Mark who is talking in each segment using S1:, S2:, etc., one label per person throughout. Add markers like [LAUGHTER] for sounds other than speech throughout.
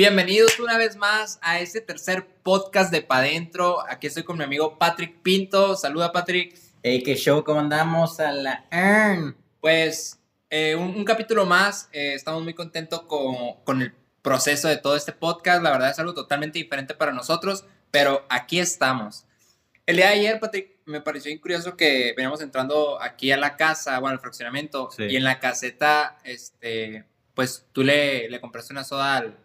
S1: Bienvenidos una vez más a este tercer podcast de Pa' Dentro. Aquí estoy con mi amigo Patrick Pinto. Saluda, Patrick.
S2: Hey, qué show, ¿cómo andamos a la EARN?
S1: Pues eh, un, un capítulo más. Eh, estamos muy contentos con, con el proceso de todo este podcast. La verdad es algo totalmente diferente para nosotros, pero aquí estamos. El día de ayer, Patrick, me pareció curioso que veníamos entrando aquí a la casa, bueno, al fraccionamiento,
S2: Sí.
S1: y en la caseta, este, pues tú le, le compraste una soda al,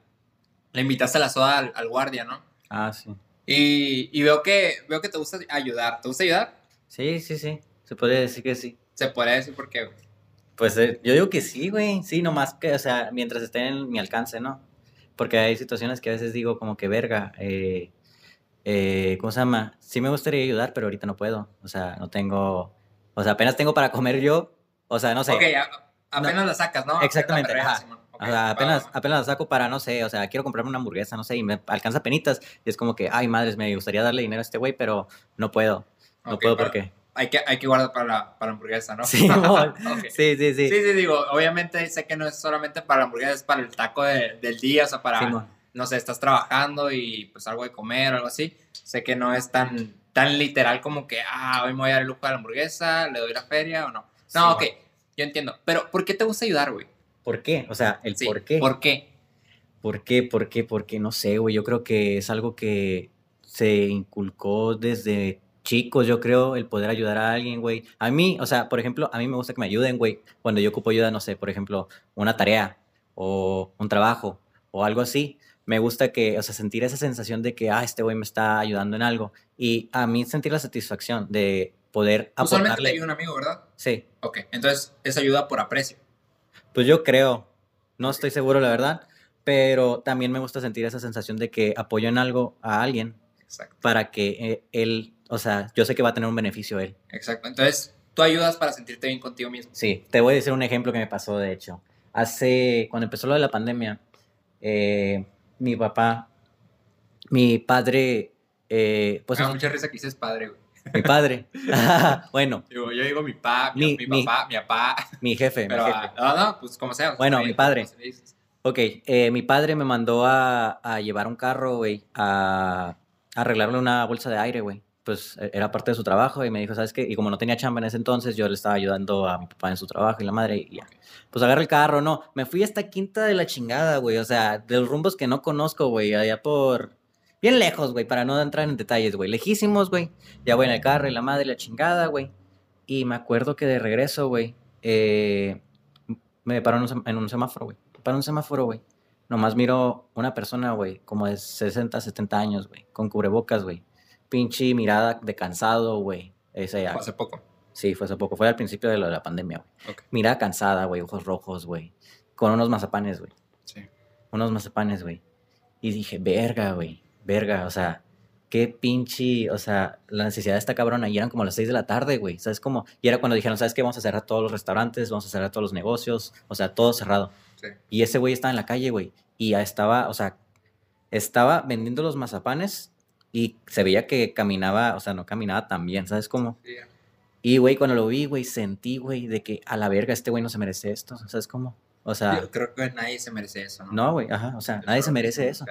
S1: le invitaste a la soda al, al guardia, ¿no?
S2: Ah, sí.
S1: Y, y veo que veo que te gusta ayudar. ¿Te gusta ayudar?
S2: Sí, sí, sí. Se podría decir que sí.
S1: Se puede decir porque
S2: Pues eh, yo digo que sí, güey. Sí, nomás que, o sea, mientras esté en mi alcance, ¿no? Porque hay situaciones que a veces digo como que verga, eh, eh, ¿cómo se llama? Sí me gustaría ayudar, pero ahorita no puedo. O sea, no tengo, o sea, apenas tengo para comer yo. O sea, no sé.
S1: Ok, a- apenas la sacas, ¿no?
S2: Exactamente, ajá.
S1: Perreas, Simón. Ok,
S2: O sea, apenas, apenas la saco para, no sé, o sea, quiero comprarme una hamburguesa, no sé, y me alcanza penitas. Y es como que, ay, madres, me gustaría darle dinero a este güey, pero no puedo. No puedo porque...
S1: Hay que, hay que guardar para la, para la hamburguesa, ¿no?
S2: Sí, [LAUGHS] mon.
S1: Ok.
S2: sí, sí, sí.
S1: Sí, sí, digo, obviamente sé que no es solamente para la hamburguesa, es para el taco de- del día, o sea, para,
S2: Simón.
S1: no sé, estás trabajando y pues algo de comer o algo así. Sé que no es tan, tan literal como que, ah, hoy me voy a dar el lujo de la hamburguesa, le doy la feria o no. No,
S2: Simón.
S1: ok, yo entiendo. Pero, ¿por qué te gusta ayudar, güey?
S2: ¿Por qué? O sea, el
S1: Sí,
S2: por qué.
S1: ¿Por qué?
S2: ¿Por qué? ¿Por qué? ¿Por qué? No sé, güey. Yo creo que es algo que se inculcó desde chicos, yo creo, el poder ayudar a alguien, güey. A mí, o sea, por ejemplo, a mí me gusta que me ayuden, güey. Cuando yo ocupo ayuda, no sé, por ejemplo, una tarea o un trabajo o algo así. Me gusta que, o sea, sentir esa sensación de que, ah, este güey me está ayudando en algo. Y a mí sentir la satisfacción de poder
S1: Usualmente te
S2: aportarle.
S1: ayuda un amigo, ¿verdad?
S2: Sí,
S1: Ok, entonces es ayuda por aprecio.
S2: Pues yo creo, no estoy seguro la verdad, pero también me gusta sentir esa sensación de que apoyo en algo a alguien
S1: Exacto.
S2: para que eh, él, o sea, yo sé que va a tener un beneficio él.
S1: Exacto. Entonces, tú ayudas para sentirte bien contigo mismo.
S2: Sí, te voy a decir un ejemplo que me pasó, de hecho. Hace, cuando empezó lo de la pandemia, eh, mi papá, mi padre, eh, pues es-
S1: mucha risa que dices padre, güey.
S2: Mi padre, [LAUGHS] bueno,
S1: Digo, yo digo mi papá, mi,
S2: Mi-
S1: mi
S2: mi-
S1: papá, mi papá.
S2: mi jefe,
S1: Pero,
S2: mi jefe.
S1: ah, no, no, pues como sea.
S2: Bueno, mi padre. Ok, eh, mi padre me mandó a, a llevar un carro, güey, a, a arreglarle una bolsa de aire, güey. Pues e- era parte de su trabajo y me dijo, ¿sabes qué? Y como no tenía chamba en ese entonces, yo le estaba ayudando a mi papá en su trabajo y la madre, y ya. Pues agarra el carro, no. Me fui hasta Quinta de la chingada, güey. O sea, de los rumbos que no conozco, güey. Allá por. Bien lejos, güey, para no entrar en detalles, güey. Lejísimos, güey. Ya voy en el carro y la madre, la chingada, güey. Y me acuerdo que de regreso, güey, eh, me paró en un, semáforo, güey. En un semáforo, güey. Nomás miro una persona, güey, como de 60, 70 años, güey, con cubrebocas, güey. Pinche mirada de cansado, güey.
S1: Fue Hace poco.
S2: Sí, fue hace poco. Fue al principio de lo de la pandemia, güey. Mirada cansada, güey, ojos rojos, güey. Con unos mazapanes, güey.
S1: Sí.
S2: Unos mazapanes, güey. Y dije, verga, güey. Verga, o sea, qué pinche, o sea, la necesidad de esta cabrona. Y eran como las 6 de la tarde, güey. ¿Sabes cómo? Y era cuando dijeron, ¿sabes qué? Vamos a cerrar todos los restaurantes, vamos a cerrar todos los negocios. O sea, todo cerrado.
S1: Sí.
S2: Y ese güey estaba en la calle, güey. Y ya estaba, o sea, estaba vendiendo los mazapanes y se veía que caminaba, o sea, no caminaba tan bien, ¿sabes cómo?
S1: Sí.
S2: Y, güey, cuando lo vi, güey, sentí, güey, de que a la verga este güey no se merece esto, ¿sabes cómo? O sea,
S1: Yo creo que nadie se merece eso, ¿no?
S2: no, güey, ajá, o sea, nadie se merece eso.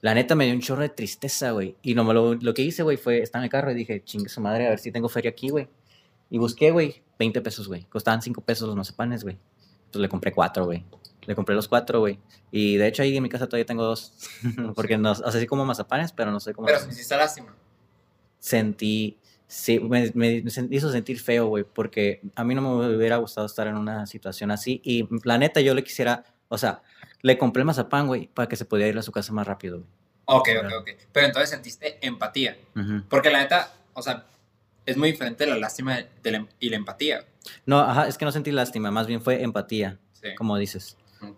S2: La neta me dio un chorro de tristeza, güey. Y no me lo, lo que hice, güey, fue estar en el carro y dije, chingue su madre, a ver si tengo feria aquí, güey. Y busqué, güey, 20 pesos, güey. Costaban 5 pesos los mazapanes, güey. Entonces le compré cuatro, güey. Le compré los cuatro, güey. Y de hecho ahí en mi casa todavía tengo dos. [LAUGHS] Porque no, o sea, sí como mazapanes, pero no sé cómo.
S1: Pero me hiciste lástima.
S2: Sentí, sí, me, me hizo sentir feo, güey. Porque a mí no me hubiera gustado estar en una situación así. Y la neta yo le quisiera, o sea, le compré el mazapán, güey, para que se pudiera ir a su casa más rápido, güey.
S1: Ok, ok, ok. Pero entonces sentiste empatía. Porque la neta, o sea, es muy diferente la lástima de la- y la empatía.
S2: No, ajá, es que no sentí lástima, más bien fue empatía,
S1: Sí.
S2: como dices.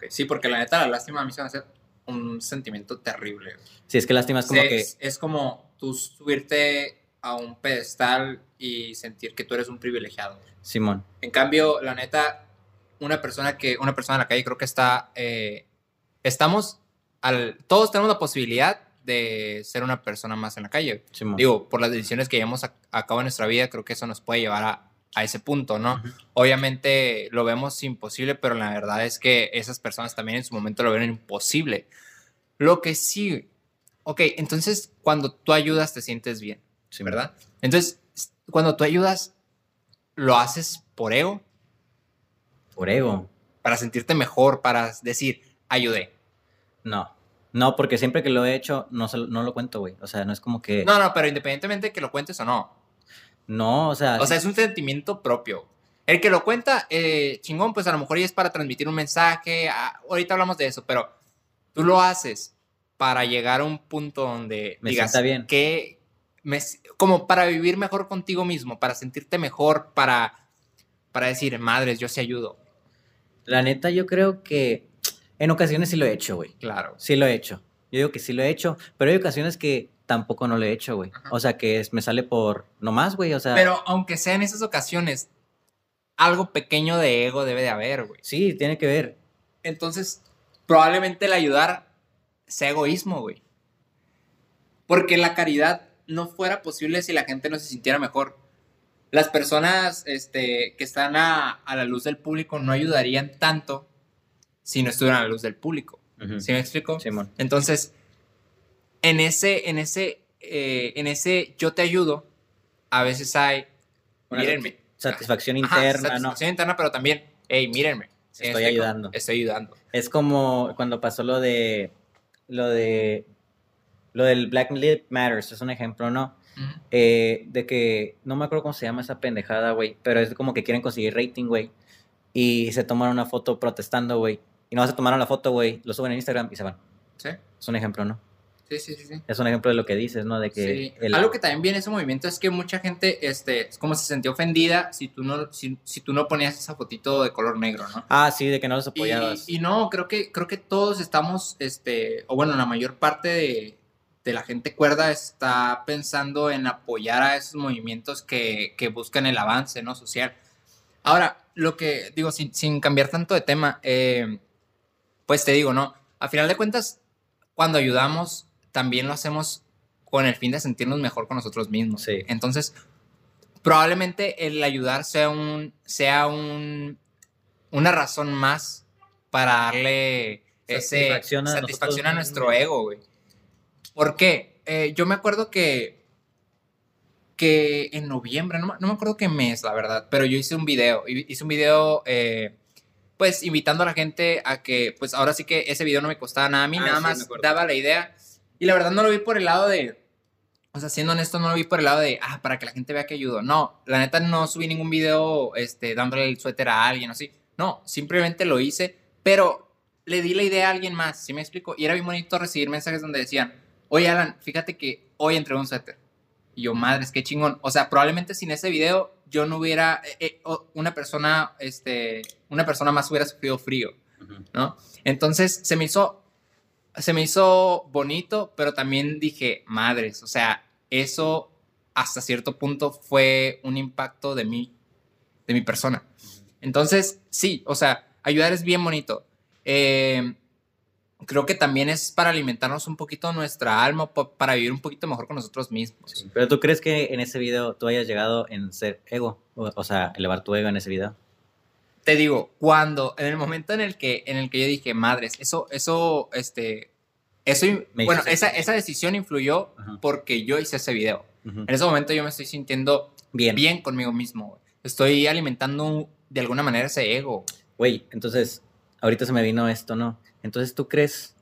S1: Sí, porque la neta, la lástima a mí se me hace un sentimiento terrible.
S2: Sí, es que lástima es como
S1: Sí,
S2: que...
S1: es, es como tú subirte a un pedestal y sentir que tú eres un privilegiado.
S2: Simón.
S1: En cambio, la neta, una persona que, una persona en la calle creo que está, eh, estamos, al, todos tenemos la posibilidad de ser una persona más en la calle.
S2: Simón.
S1: Digo, por las decisiones que llevamos a, a cabo en nuestra vida, creo que eso nos puede llevar a, a ese punto, ¿no?
S2: Ujú.
S1: Obviamente lo vemos imposible, pero la verdad es que esas personas también en su momento lo vieron imposible. Lo que sí, ok, entonces cuando tú ayudas te sientes bien,
S2: Sí,
S1: ¿verdad? Entonces, cuando tú ayudas, ¿lo haces por ego?
S2: Por ego.
S1: Para sentirte mejor, para decir, ayudé.
S2: No. No, porque siempre que lo he hecho, no, no lo cuento, güey. O sea, no es como que.
S1: No, no, pero independientemente de que lo cuentes o no.
S2: No, o sea.
S1: O sea, es un sentimiento propio. El que lo cuenta, eh, chingón, pues a lo mejor ya es para transmitir un mensaje. ah, ahorita hablamos de eso, pero tú lo haces para llegar a un punto donde
S2: Me
S1: digas
S2: bien.
S1: que me- como para vivir mejor contigo mismo, para sentirte mejor, para, para decir, madres, yo sí ayudo.
S2: La neta, yo creo que en ocasiones sí lo he hecho, güey.
S1: Claro.
S2: Sí lo he hecho. Yo digo que sí lo he hecho, pero hay ocasiones que tampoco no lo he hecho, güey. O sea, que es- me sale por nomás, güey. O sea,
S1: Pero aunque sea en esas ocasiones, algo pequeño de ego debe de haber, güey.
S2: sí, tiene que ver.
S1: Entonces, probablemente el ayudar sea egoísmo, güey. Porque la caridad no fuera posible si la gente no se sintiera mejor. Las personas este, que están a, a la luz del público no ayudarían tanto si no estuvieran a la luz del público. ¿Sí me explico?
S2: Simón.
S1: Entonces, en ese, en ese, eh, en ese yo te ayudo, a veces hay,
S2: Una
S1: mírenme.
S2: Satisfacción
S1: Ajá,
S2: interna, ¿no?
S1: satisfacción interna, pero también, hey, mírenme. ¿Sí me
S2: Estoy
S1: explico?
S2: ayudando.
S1: Estoy ayudando.
S2: Es como cuando pasó lo de. Lo de. Lo del Black Lives Matters, es un ejemplo, ¿no? Eh, de que. No me acuerdo cómo se llama esa pendejada, güey. Pero es como que quieren conseguir rating, güey. Y se tomaron una foto protestando, güey. Y no se tomaron la foto, güey. Lo suben en Instagram y se van.
S1: Sí,
S2: Es un ejemplo, ¿no?
S1: sí, sí, sí. sí.
S2: Es un ejemplo de lo que dices, ¿no? De que.
S1: Sí.
S2: el-
S1: Algo que también viene ese movimiento es que mucha gente, este, es como se sintió ofendida si tú no, si, si tú no ponías esa fotito de color negro, ¿no?
S2: Ah, sí, de que no los
S1: Y,
S2: apoyabas.
S1: y no, creo que, creo que todos estamos, este, o bueno, la mayor parte de, de la gente cuerda está pensando en apoyar a esos movimientos que, que buscan el avance, ¿no? Social. Ahora, lo que digo, sin, sin cambiar tanto de tema, eh, pues te digo, ¿no? A final de cuentas, cuando ayudamos, también lo hacemos con el fin de sentirnos mejor con nosotros mismos.
S2: Sí.
S1: Entonces, probablemente el ayudar sea un, sea un, una razón más para darle ese,
S2: Satisfacción a
S1: satisfacción a nuestro ego, güey. ¿Por qué? Eh, yo me acuerdo que, que en noviembre, no, me- no me acuerdo qué mes, la verdad, pero yo hice un video, hi- hice un video, eh, pues invitando a la gente a que, pues ahora sí que ese video no me costaba nada a mí,
S2: Ah,
S1: nada
S2: sí,
S1: más daba la idea. Y la verdad no lo vi por el lado de, o sea, siendo honesto, no lo vi por el lado de, ah, para que la gente vea que ayudo. No, la neta no subí ningún video este, dándole el suéter a alguien o así. No, simplemente lo hice, pero le di la idea a alguien más, ¿sí me explico? Y era bien bonito recibir mensajes donde decían, oye Alan, fíjate que hoy entregó un suéter. Y yo, madres, qué chingón. O sea, probablemente sin ese video yo no hubiera, eh, eh, una persona, este, una persona más hubiera sufrido frío. ¿no? Entonces se me hizo, se me hizo bonito, pero también dije, madres, o sea, eso hasta cierto punto fue un impacto de mí, de mi persona. Entonces, sí, o sea, ayudar es bien bonito. Eh, creo que también es para alimentarnos un poquito nuestra alma, para vivir un poquito mejor con nosotros mismos.
S2: Sí. Pero tú crees que en ese video tú hayas llegado en ser ego, o, o sea, elevar tu ego en ese video.
S1: te digo, cuando, en el momento en el que, en el que yo dije, madres, eso, eso, este, eso,
S2: Me
S1: bueno, esa, esa decisión influyó
S2: Ajá.
S1: porque yo hice ese video. En ese momento yo me estoy sintiendo
S2: Bien.
S1: bien conmigo mismo. Estoy alimentando de alguna manera ese ego.
S2: Güey, entonces, ahorita se me vino esto, ¿no? Entonces, ¿tú crees?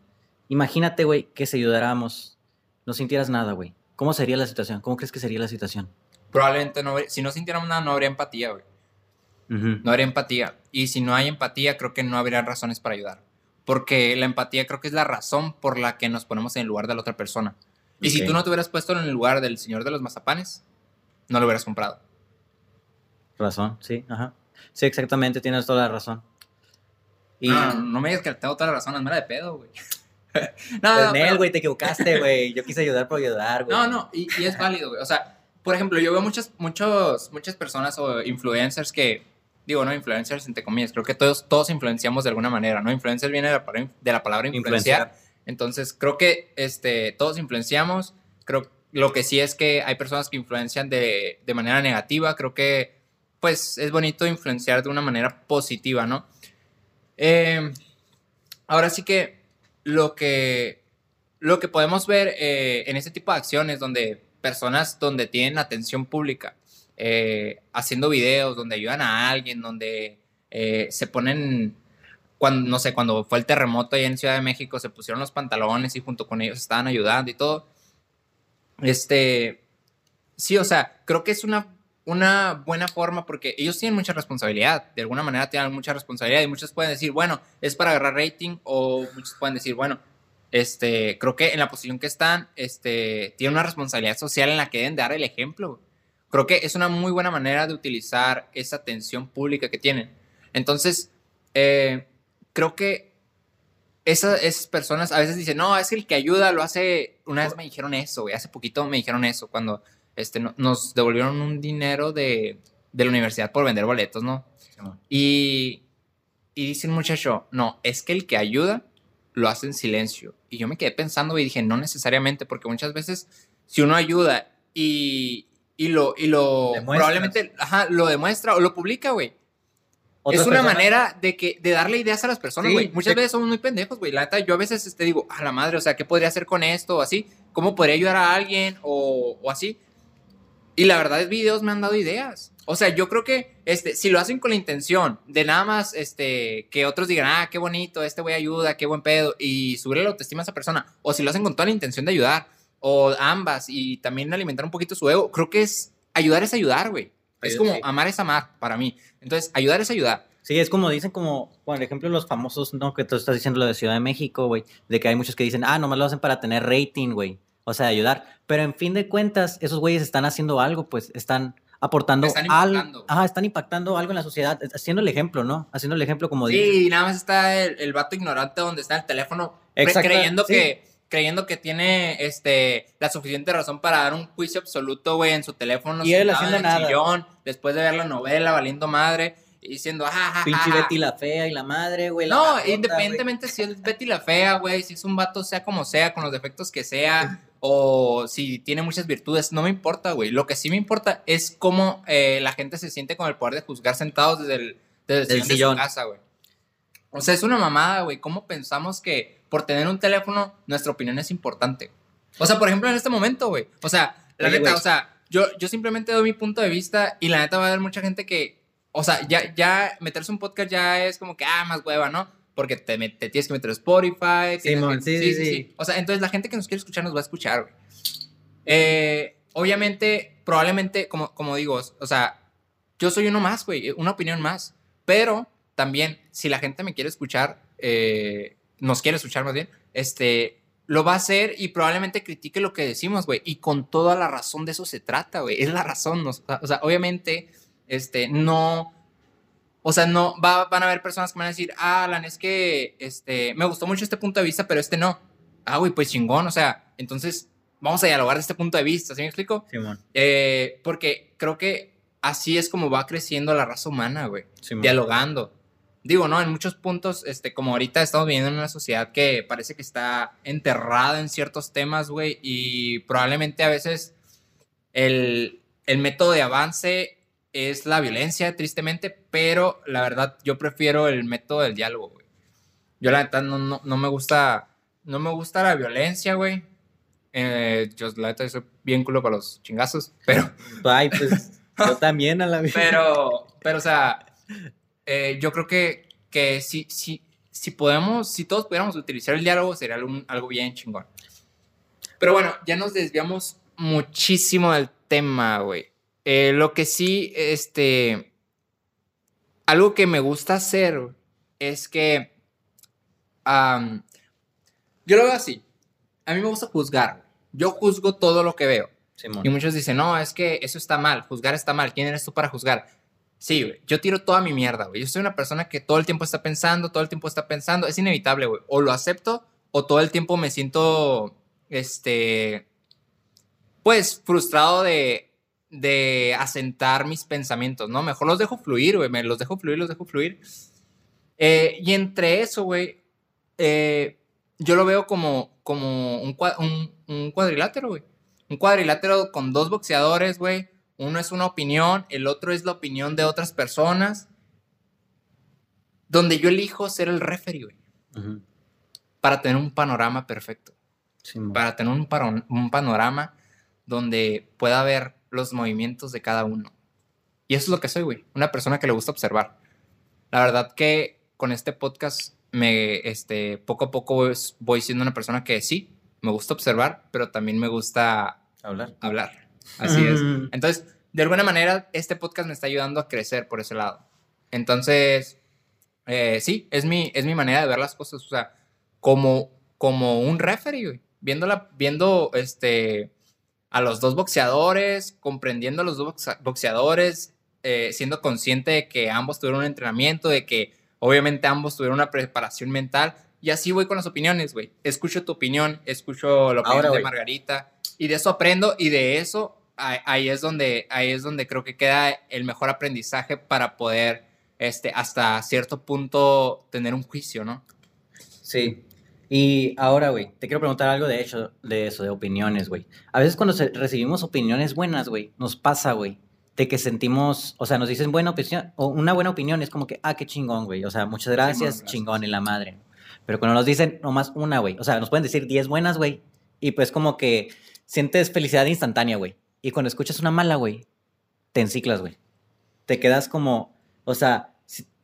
S2: Imagínate, güey, que si ayudáramos, no sintieras nada, güey. ¿Cómo sería la situación? ¿Cómo crees que sería la situación?
S1: Probablemente no, si no sintiéramos nada, no habría empatía, güey. No habría empatía. Y si no hay empatía, creo que no habría razones para ayudar. Porque la empatía creo que es la razón por la que nos ponemos en el lugar de la otra persona. Y si tú no te hubieras puesto en el lugar del señor de los mazapanes, no lo hubieras comprado.
S2: Razón, sí, ajá. Sí, exactamente, tienes toda la razón. Y...
S1: No, no, me digas que tengo toda la razón, hazme la de pedo, güey. [LAUGHS] no,
S2: Pues,
S1: no,
S2: Nel,
S1: pero-
S2: güey, te equivocaste, güey. Yo quise ayudar por ayudar, güey.
S1: no, no, y, y es válido, güey. O sea, por ejemplo, yo veo muchas, muchos, muchas personas o influencers que, digo, no influencers entre comillas, creo que todos, todos influenciamos de alguna manera, ¿no? Influencer viene de la, palabra- de la palabra influenciar. Entonces, creo que este, todos influenciamos. Creo lo que sí es que hay personas que influencian de, de manera negativa. Creo que, pues, es bonito influenciar de una manera positiva, ¿no? Eh, ahora sí que lo que lo que podemos ver eh, en este tipo de acciones donde personas donde tienen atención pública, eh, haciendo videos, donde ayudan a alguien, donde eh, se ponen, cuando, no sé, cuando fue el terremoto allá en Ciudad de México, se pusieron los pantalones y junto con ellos estaban ayudando y todo. Este, sí, o sea, creo que es una, una buena forma porque ellos tienen mucha responsabilidad, de alguna manera tienen mucha responsabilidad y muchos pueden decir, bueno, es para agarrar rating o muchos pueden decir, bueno, este, creo que en la posición que están, este, tienen una responsabilidad social en la que deben dar el ejemplo. Creo que es una muy buena manera de utilizar esa atención pública que tienen. Entonces, eh, creo que esas, personas a veces dicen, no, es que el que ayuda lo hace, una vez me dijeron eso, güey, hace poquito me dijeron eso, cuando este, nos devolvieron un dinero de, de la universidad por vender boletos, ¿no? y, y dice un muchacho, no, es que el que ayuda lo hace en silencio. Y yo me quedé pensando y dije, no necesariamente, porque muchas veces si uno ayuda y, y lo, y lo probablemente ajá, lo demuestra o lo publica, güey. Es una manera de que de darle ideas a las personas, güey. Muchas veces somos muy pendejos, güey. La neta, yo a veces te este, digo, a la madre, o sea, ¿qué podría hacer con esto o así? ¿Cómo podría ayudar a alguien o, o así? Y la verdad, es videos me han dado ideas. O sea, yo creo que este, si lo hacen con la intención de nada más este, que otros digan, ah, qué bonito, este güey ayuda, qué buen pedo, y subir la autoestima a esa persona, o si lo hacen con toda la intención de ayudar, o ambas, y también alimentar un poquito su ego, creo que es ayudar es ayudar, güey. Es como amar es amar para mí. Entonces, ayudar es ayudar.
S2: Sí, es como dicen, como, por ejemplo, los famosos, ¿no? Que tú estás diciendo lo de Ciudad de México, güey, de que hay muchos que dicen, ah, nomás lo hacen para tener rating, güey. O sea, ayudar. Pero en fin de cuentas, esos güeyes están haciendo algo, pues están aportando algo. Ajá, están impactando algo en la sociedad, haciendo el ejemplo, ¿no? Haciendo el ejemplo como
S1: dice. Sí, y nada más está el, el, vato ignorante donde está el teléfono creyendo que creyendo que tiene este la suficiente razón para dar un juicio absoluto, güey, en su teléfono
S2: y él haciendo nada.
S1: Sillón, después de ver la novela valiendo madre y diciendo, ajá,
S2: Pinche Betty la fea y la madre, güey.
S1: No, independientemente si es Betty la fea, güey, si es un vato sea como sea, con los defectos que sea, o si tiene muchas virtudes, no me importa, güey. Lo que sí me importa es cómo eh, la gente se siente con el poder de juzgar sentados desde el, desde el, sillón, de su casa, güey. O sea, es una mamada, güey. ¿Cómo pensamos que por tener un teléfono nuestra opinión es importante? O sea, por ejemplo, en este momento, güey. O sea, la neta, o sea, yo, yo simplemente doy mi punto de vista y la neta va a haber mucha gente que, o sea, ya, ya meterse un podcast ya es como que, ah, más hueva, ¿no? Porque te, te tienes que meter a Spotify.
S2: sí, sí, sí, sí,
S1: O sea, entonces la gente que nos quiere escuchar nos va a escuchar, güey. Eh, obviamente, probablemente, como, como digo, o sea, yo soy uno más, güey, una opinión más. Pero también, si la gente me quiere escuchar, eh, nos quiere escuchar más bien, este, lo va a hacer y probablemente critique lo que decimos, güey. Y con toda la razón de eso se trata, güey. Es la razón. o sea, obviamente, este, no o sea, no, va, van a haber personas que van a decir, ah, Alan, es que este, me gustó mucho este punto de vista, pero este no. Ah, güey, pues chingón, o sea, entonces vamos a dialogar de este punto de vista, ¿sí me explico?
S2: Simón.
S1: Eh, porque creo que así es como va creciendo la raza humana, güey. Dialogando. Digo, ¿no? En muchos puntos, este, como ahorita estamos viviendo en una sociedad que parece que está enterrada en ciertos temas, güey, y probablemente a veces el, el método de avance es la violencia, tristemente, pero la verdad yo prefiero el método del diálogo, güey. Yo la verdad no, no, me gusta, no me gusta la violencia, güey. Eh, yo la verdad soy bien culo para los chingazos, pero... [LAUGHS]
S2: Ay, pues yo [LAUGHS] también a la
S1: vida. Pero, pero o sea, eh, yo creo que, que si, si, si podemos, si todos pudiéramos utilizar el diálogo, sería algo bien chingón. Pero bueno, ya nos desviamos muchísimo del tema, güey. Eh, lo que sí, este, algo que me gusta hacer es que yo lo veo así. A mí me gusta juzgar. Yo juzgo todo lo que veo. Y muchos dicen, no, es que eso está mal, juzgar está mal. ¿Quién eres tú para juzgar? Sí, güey. Yo tiro toda mi mierda, güey. Yo soy una persona que todo el tiempo está pensando, todo el tiempo está pensando. Es inevitable, güey. O lo acepto o todo el tiempo me siento, este, pues frustrado de, de asentar mis pensamientos, ¿no? Mejor los dejo fluir, güey, me los dejo fluir, los dejo fluir. Eh, y entre eso, güey, eh, yo lo veo como, como un, un, cuadrilátero, güey. Un cuadrilátero con dos boxeadores, güey. Uno es una opinión, el otro es la opinión de otras personas. Donde yo elijo ser el referee, güey. Para tener un panorama perfecto. para tener un, un panorama donde pueda ver los movimientos de cada uno. Y eso es lo que soy, güey, una persona que le gusta observar. La verdad que con este podcast me, este, poco a poco voy siendo una persona que sí, me gusta observar, pero también me gusta
S2: hablar.
S1: Hablar. Así es. Entonces, de alguna manera, este podcast me está ayudando a crecer por ese lado. Entonces, eh, sí, es mi, es mi manera de ver las cosas, o sea, como, como un referee, güey. Viéndola, viendo este, a los dos boxeadores, comprendiendo a los dos boxeadores, eh, siendo consciente de que ambos tuvieron un entrenamiento, de que obviamente ambos tuvieron una preparación mental. Y así voy con las opiniones, güey. Escucho tu opinión, escucho la opinión de Margarita y de eso aprendo y de eso ahí, es donde ahí es donde creo que queda el mejor aprendizaje para poder este hasta cierto punto tener un juicio, ¿no?
S2: Sí. Y ahora, güey, te quiero preguntar algo de hecho de eso, de opiniones, güey. A veces cuando recibimos opiniones buenas, güey, nos pasa, güey, de que sentimos, o sea, nos dicen buena opinión, o una buena opinión es como que, ah, qué chingón, güey. O sea, muchas gracias, chingón, y la madre. Pero cuando nos dicen nomás una, güey, o sea, nos pueden decir 10 buenas, güey, y pues como que sientes felicidad instantánea, güey. Y cuando escuchas una mala, güey, te enciclas, güey. Te quedas como, o sea,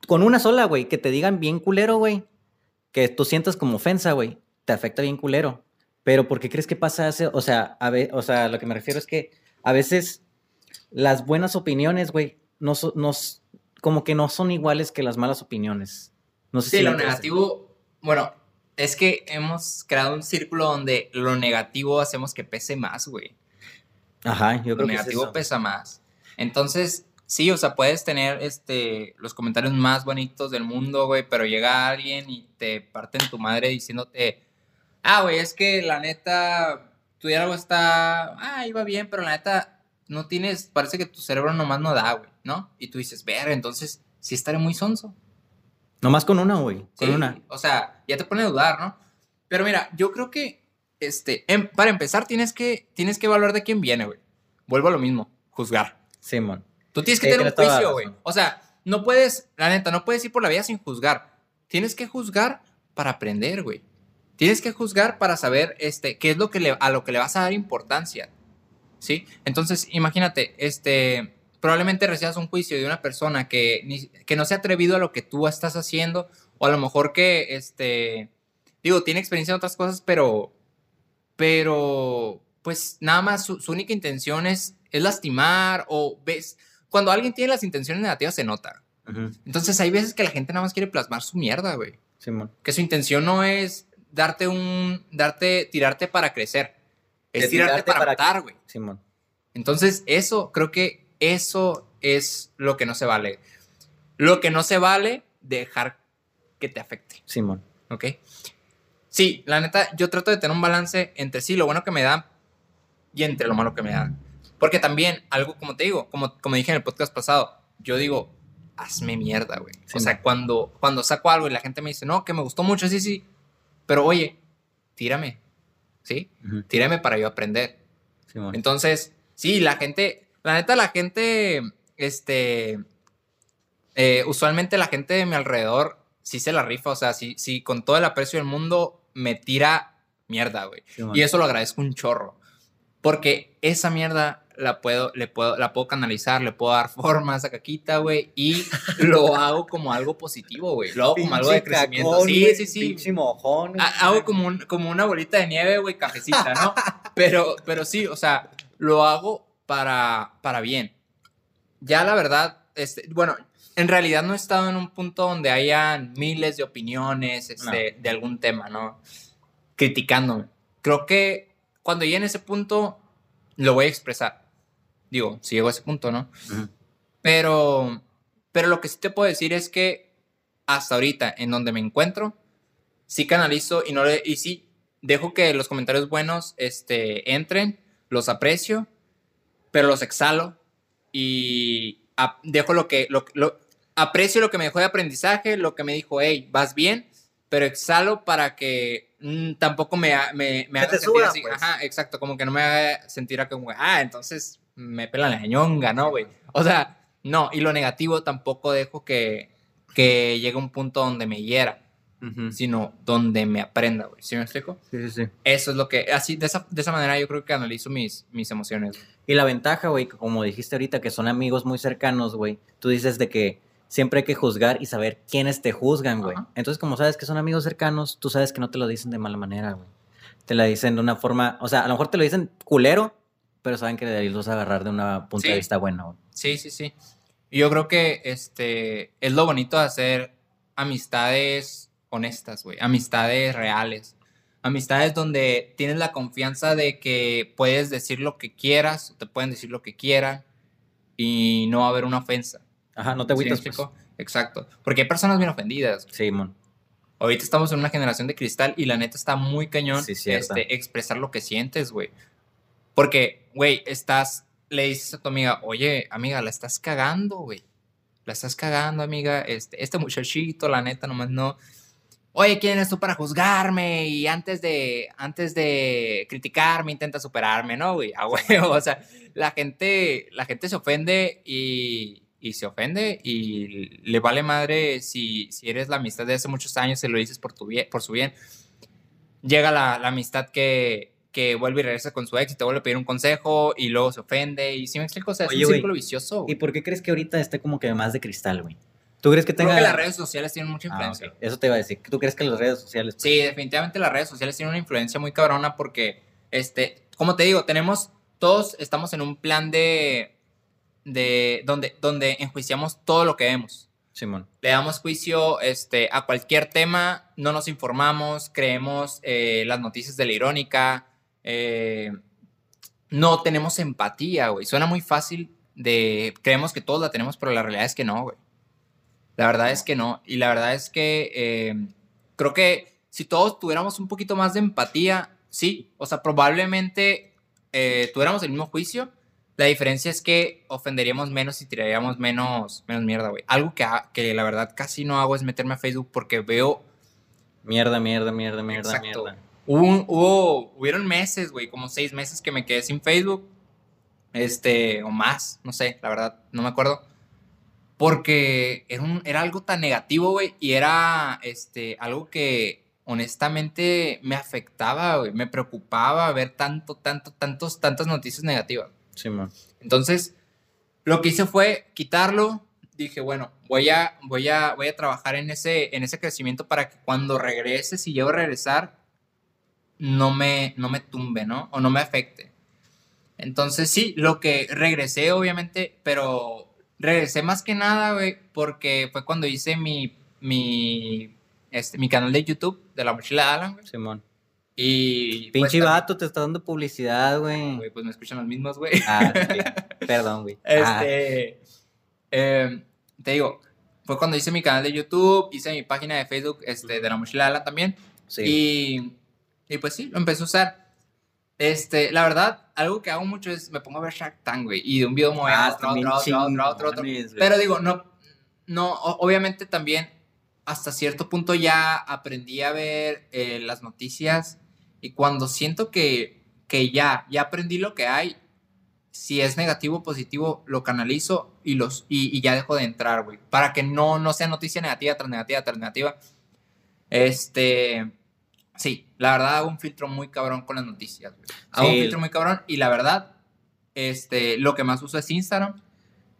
S2: con una sola, güey, que te digan bien culero, güey, que tú sientas como ofensa, güey, te afecta bien culero. Pero ¿por qué crees que pasa eso? O sea, a ver, o sea, lo que me refiero es que a veces las buenas opiniones, güey, no, como que no son iguales que las malas opiniones. No sé
S1: sí, lo negativo, bueno, es que hemos creado un círculo donde lo negativo hacemos que pese más, güey.
S2: Ajá, yo creo
S1: lo negativo pesa más. Entonces, sí, o sea, puedes tener este, los comentarios más bonitos del mundo, güey, pero llega alguien y te parte en tu madre diciéndote, ah, güey, es que la neta, tu diálogo está, ah, iba bien, pero la neta, no tienes, parece que tu cerebro nomás no da, güey, ¿no? Y tú dices, ver, entonces sí estaré muy sonso.
S2: Nomás con una, güey, con una.
S1: O sea, ya te pone a dudar, ¿no? Pero mira, yo creo que, este, em, para empezar, tienes que, tienes que evaluar de quién viene, güey. Vuelvo a lo mismo, juzgar.
S2: Simón.
S1: Tú tienes que tener un juicio, güey. O sea, no puedes, la neta, no puedes ir por la vida sin juzgar. Tienes que juzgar para aprender, güey. Tienes que juzgar para saber, este, qué es lo que le, a lo que le vas a dar importancia. ¿sí? Entonces, imagínate, este, probablemente recibas un juicio de una persona que, que no se ha atrevido a lo que tú estás haciendo, o a lo mejor que, este, digo, tiene experiencia en otras cosas, pero, pero, pues nada más su, única intención es, es, lastimar, o ves, cuando alguien tiene las intenciones negativas se nota. Entonces hay veces que la gente nada más quiere plasmar su mierda, güey. que su intención no es darte un, darte, tirarte para crecer es tirarte, para, matar, güey. Simón. Entonces, eso, creo que eso es lo que no se vale. Lo que no se vale, dejar que te afecte.
S2: Simón.
S1: ¿Ok? Sí, la neta, yo trato de tener un balance entre sí, lo bueno que me da y entre lo malo que me da. Porque también, algo como te digo, como, como dije en el podcast pasado, yo digo, hazme mierda, güey. o sea, cuando, cuando saco algo y la gente me dice, no, que me gustó mucho, sí, sí, pero oye, tírame, ¿sí? Tírame para yo aprender. Entonces, sí, la gente, la neta, la gente, este, eh, usualmente la gente de mi alrededor sí se la rifa, o sea, sí, sí, con todo el aprecio del mundo me tira mierda, güey. y eso lo agradezco un chorro. Porque esa mierda la puedo, le puedo, la puedo canalizar, le puedo dar [LAUGHS] forma a esa caquita, güey, y [LAUGHS] lo hago como algo positivo, güey. Lo hago como algo de crecimiento. sí, sí, sí,
S2: sí. Mojón,
S1: hago como, como una bolita de nieve, güey, cafecita, ¿no? [LAUGHS] pero, pero sí, o sea, lo hago para, para bien. Ya la verdad, este, bueno, en realidad no he estado en un punto donde hayan miles de opiniones este, de algún tema, ¿no? Criticándome. Creo que cuando llegue en ese punto, lo voy a expresar. Digo, si llego a ese punto, ¿no? Pero, pero lo que sí te puedo decir es que hasta ahorita, en donde me encuentro, sí canalizo y no le, y sí dejo que los comentarios buenos este, entren, los aprecio, pero los exhalo y dejo lo que, lo, aprecio lo que me dejó de aprendizaje, lo que me dijo, hey, vas bien, pero exhalo para que mm, tampoco me, me, me haga sentir así. Pues. Ajá, exacto, como que no me haga sentir como, ah, entonces me pela la ñonga, ¿no, güey? O sea, no, y lo negativo tampoco dejo que, que llegue a un punto donde me hiera.
S2: Ujú.
S1: sino donde me aprenda, güey. ¿Sí me explico?
S2: Sí, sí, sí.
S1: Eso es lo que, así, de esa, de esa manera yo creo que analizo mis, mis emociones.
S2: Y la ventaja, güey, como dijiste ahorita, que son amigos muy cercanos, güey. Tú dices de que siempre hay que juzgar y saber quiénes te juzgan, güey.
S1: Ajá.
S2: Entonces, como sabes que son amigos cercanos, tú sabes que no te lo dicen de mala manera, güey. Te la dicen de una forma, o sea, a lo mejor te lo dicen culero, pero saben que de los agarrar de una punto de
S1: Sí.
S2: vista bueno.
S1: Sí, sí, sí. Yo creo que este es lo bonito de hacer amistades honestas, güey. Amistades reales. Amistades donde tienes la confianza de que puedes decir lo que quieras, te pueden decir lo que quieran y no va a haber una ofensa.
S2: Ajá, no te
S1: ¿Sí
S2: agüitas, pues.
S1: explico? Exacto. Porque hay personas bien ofendidas.
S2: Sí, mon.
S1: Ahorita estamos en una generación de cristal y la neta está muy cañón
S2: Sí, cierto.
S1: este, expresar lo que sientes, güey. Porque, güey, estás, le dices a tu amiga, oye, amiga, la estás cagando, güey. La estás cagando, amiga. Este, este muchachito, la neta, nomás no. Oye, ¿quién eres tú para juzgarme? Y antes de, antes de criticarme, intenta superarme, ¿no, güey? Ah, güey, o sea, la gente, la gente se ofende y, y se ofende y le vale madre si, si eres la amistad de hace muchos años y lo dices por, tu bien, por su bien. Llega la, la amistad que, que vuelve y regresa con su ex y te vuelve a pedir un consejo y luego se ofende. Y si me explico, o sea, es un círculo vicioso.
S2: ¿Y por qué crees que ahorita esté como que más de cristal, güey? ¿Tú crees que
S1: Creo
S2: tenga...
S1: que las redes sociales tienen mucha
S2: Ah,
S1: influencia.
S2: Eso te iba a decir. ¿Tú crees que las redes sociales...
S1: Sí, definitivamente las redes sociales tienen una influencia muy cabrona porque, este, como te digo, tenemos, todos estamos en un plan de, de, donde, donde enjuiciamos todo lo que vemos.
S2: Simón.
S1: Le damos juicio este, a cualquier tema, no nos informamos, creemos eh, las noticias de la irónica, eh, no tenemos empatía, güey. Suena muy fácil de, creemos que todos la tenemos, pero la realidad es que no, güey. La verdad es que no. Y la verdad es que eh, creo que si todos tuviéramos un poquito más de empatía, sí, o sea, probablemente eh, tuviéramos el mismo juicio. La diferencia es que ofenderíamos menos y tiraríamos menos, menos mierda, güey. Algo que, ha- que la verdad casi no hago es meterme a Facebook porque veo
S2: Mierda, mierda, mierda, mierda,
S1: Exacto.
S2: mierda.
S1: Hubo, un- hubo- hubieron meses, güey, como seis meses que me quedé sin Facebook. Este, o más, no sé, la verdad, no me acuerdo. Porque era, un- era algo tan negativo, güey, y era este, algo que honestamente me afectaba, güey, me preocupaba ver tanto, tanto, tantos, tantas noticias negativas.
S2: Simón.
S1: Entonces, lo que hice fue quitarlo. Dije, bueno, voy a, voy a, voy a trabajar en ese, en ese crecimiento para que cuando regrese, si llego a regresar, no me, no me tumbe, ¿no? O no me afecte. Entonces, sí, lo que regresé, obviamente, pero regresé más que nada, güey, porque fue cuando hice mi, mi, este, mi canal de YouTube de la mochila de Alan, güey.
S2: Simón.
S1: Y. pues,
S2: Pinche
S1: también-
S2: vato, te está dando publicidad, güey.
S1: Güey, pues me escuchan los mismos, güey.
S2: Ah, sí. [LAUGHS] Perdón, güey. Ah,
S1: Este, eh, te digo, fue cuando hice mi canal de YouTube, hice mi página de Facebook este, de la mochila de Alan también.
S2: sí.
S1: Y, y pues sí, lo empecé a usar. Este, la verdad, algo que hago mucho es me pongo a ver Shark Tank, güey, y de un video me voy a
S2: Ah,
S1: otro, otro, otro, otro, otro. Pero digo, no, no, obviamente también hasta cierto punto ya aprendí a ver eh, las noticias y cuando siento que, que ya, ya aprendí lo que hay, si es negativo o positivo, lo canalizo y, los, y, y ya dejo de entrar, güey, para que no, no sea noticia negativa tras negativa tras negativa. Este, sí, la verdad hago un filtro muy cabrón con las noticias, güey. Hago un
S2: Sí.
S1: filtro muy cabrón y la verdad, este, lo que más uso es Instagram.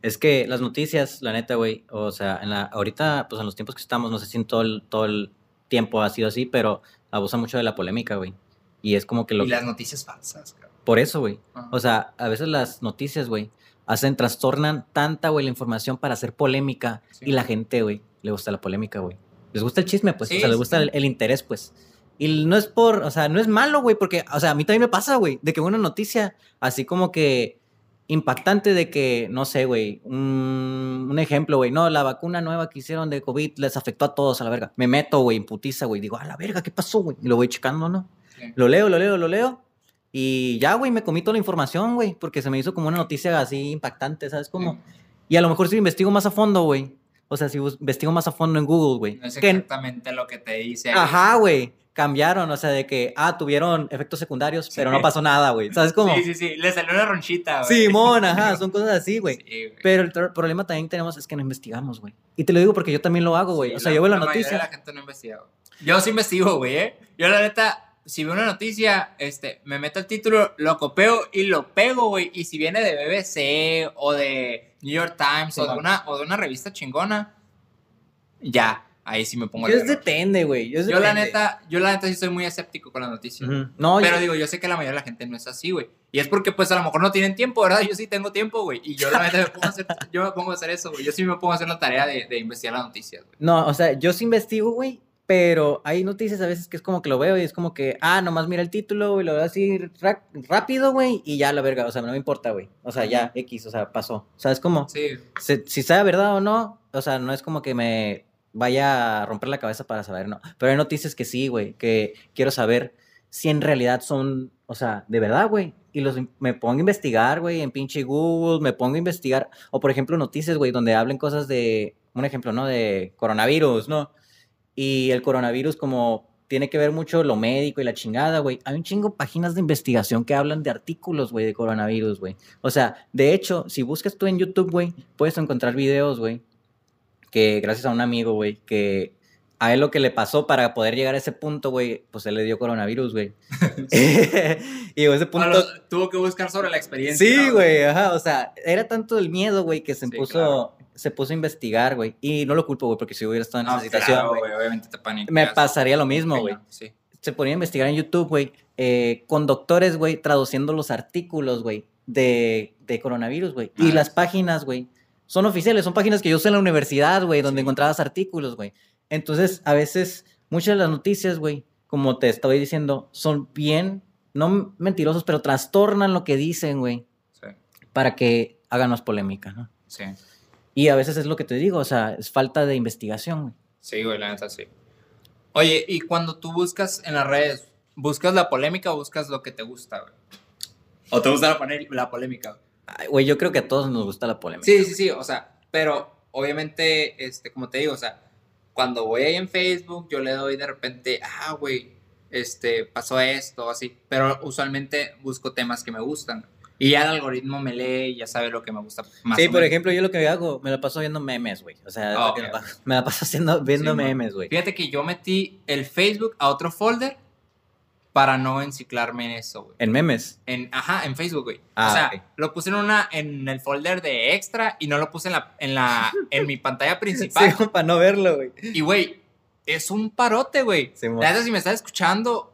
S2: Es que las noticias, la neta, güey, o sea, en la, ahorita, pues en los tiempos que estamos, no sé si en todo el, todo el tiempo ha sido así, pero abusa mucho de la polémica, güey. Y es como que lo...
S1: Y las noticias falsas, cabrón.
S2: Por eso, güey.
S1: Ajá.
S2: O sea, a veces las noticias, güey, hacen, trastornan tanta, güey, la información para hacer polémica.
S1: Sí.
S2: Y la gente, güey, le gusta la polémica, güey. Les gusta el chisme, pues.
S1: Sí,
S2: o sea, les gusta
S1: sí.
S2: el, el interés, pues. Y no es por, o sea, no es malo, güey, porque, o sea, a mí también me pasa, güey, de que una noticia así como que impactante de que, no sé, güey, un, un ejemplo, güey, no, la vacuna nueva que hicieron de COVID les afectó a todos a la verga. Me meto, güey, en putiza, güey, digo, a la verga, ¿qué pasó, güey? Y lo voy checando, ¿no?
S1: Sí.
S2: Lo leo, lo leo, lo leo. Y ya, güey, me comí toda la información, güey, porque se me hizo como una noticia así impactante, ¿sabes cómo? Y a lo mejor si investigo más a fondo, güey. O sea, si investigo más a fondo en Google, güey.
S1: No es
S2: que-
S1: exactamente lo que te dice. ahí.
S2: Ajá, güey. Cambiaron, o sea, de que, ah, tuvieron efectos secundarios,
S1: Sí.
S2: pero no pasó nada, güey. ¿Sabes cómo?
S1: Sí, sí, sí. Le salió una ronchita, güey.
S2: Simón, ajá, [LAUGHS] son cosas así, güey.
S1: Sí, güey.
S2: Pero el problema también que tenemos es que no investigamos, güey. Y te lo digo porque yo también lo hago, güey.
S1: Sí,
S2: o sea, yo veo la noticia.
S1: la gente no investiga, güey. Yo sí investigo, güey, ¿eh? Yo la neta, si veo una noticia, este, me meto el título, lo copio y lo pego, güey. Y si viene de BBC o de New York Times o, de una, o de una revista chingona, ya, ahí sí me pongo a
S2: Yo depende, güey. Yo,
S1: Yo la neta, yo la neta sí soy muy escéptico con las noticias.
S2: No,
S1: Pero
S2: yo-
S1: digo, yo sé que la mayoría de la gente no es así, güey. Y es porque, pues, a lo mejor no tienen tiempo, ¿verdad? Yo sí tengo tiempo, güey. Y yo la neta me pongo a hacer, [LAUGHS] yo me pongo a hacer eso, güey. Yo sí me pongo a hacer la tarea de, de investigar las noticias, güey.
S2: No, o sea, yo sí investigo, güey, pero hay noticias a veces que es como que lo veo y es como que, ah, nomás mira el título y lo veo así rápido, güey, y ya la verga, o sea, no me importa, güey. O sea, ya, X, o sea, pasó. O sea, es como,
S1: Sí,
S2: se- si sea verdad o no, o sea, no es como que me vaya a romper la cabeza para saber, no. Pero hay noticias que sí, güey, que quiero saber si en realidad son, o sea, de verdad, güey. Y los, me pongo a investigar, güey, en pinche Google, me pongo a investigar. O por ejemplo, noticias, güey, donde hablen cosas de, un ejemplo, ¿no? De coronavirus, ¿no? Y el coronavirus como tiene que ver mucho lo médico y la chingada, güey. Hay un chingo páginas de investigación que hablan de artículos, güey, de coronavirus, güey. O sea, de hecho, si buscas tú en YouTube, güey, puedes encontrar videos, güey, que gracias a un amigo, güey, que a él lo que le pasó para poder llegar a ese punto, güey, pues él le dio coronavirus, güey. [LAUGHS] [LAUGHS] y llegó a ese punto...
S1: tuvo que buscar sobre la experiencia.
S2: Sí,
S1: ¿no?
S2: güey, ajá, o sea, era tanto el miedo, güey, que se
S1: Sí,
S2: puso,
S1: claro.
S2: se puso a investigar, güey. Y no lo culpo, güey, porque si hubiera estado en
S1: No,
S2: esa situación, güey,
S1: obviamente te panicas.
S2: me pasaría lo mismo, güey.
S1: Sí.
S2: Se ponía a investigar en YouTube, güey, eh, con doctores, güey, traduciendo los artículos, güey, de, de coronavirus, güey. Y las páginas, güey, son oficiales, son páginas que yo usé en la universidad, güey, donde
S1: Sí.
S2: encontrabas artículos, güey. Entonces, a veces, muchas de las noticias, güey, como te estoy diciendo, son bien, no mentirosos, pero trastornan lo que dicen, güey,
S1: Sí,
S2: para que hagan más polémica, ¿no?
S1: sí.
S2: Y a veces es lo que te digo, o sea, es falta de investigación, güey.
S1: Sí, güey, la neta sí. Oye, y cuando tú buscas en las redes, ¿buscas la polémica o buscas lo que te gusta, güey? ¿O te gusta la, la polémica, güey?
S2: Ay, Güey, yo creo que a todos nos gusta la polémica.
S1: Sí, sí, sí, o sea, pero obviamente, este, como te digo, o sea, cuando voy ahí en Facebook, yo le doy de repente, ah, güey, este, pasó esto, así, pero usualmente busco temas que me gustan. Y ya el algoritmo me lee y ya sabe lo que me gusta más
S2: Sí,
S1: o
S2: por
S1: menos.
S2: ejemplo, yo lo que hago, me la paso viendo memes, güey. O sea, es
S1: Ah,
S2: lo que
S1: ok. [LAUGHS]
S2: me, la paso haciendo, viendo
S1: Sí,
S2: memes, güey.
S1: Fíjate que yo metí el Facebook a otro folder para no enciclarme en eso, güey.
S2: En memes.
S1: En, ajá, en Facebook, güey.
S2: Ah,
S1: o sea, lo puse en una, en el folder de extra y no lo puse en la, en la, [LAUGHS] en mi pantalla principal.
S2: Sí, para no verlo, güey.
S1: Y, güey, es un parote, güey.
S2: Sí,
S1: si me estás escuchando,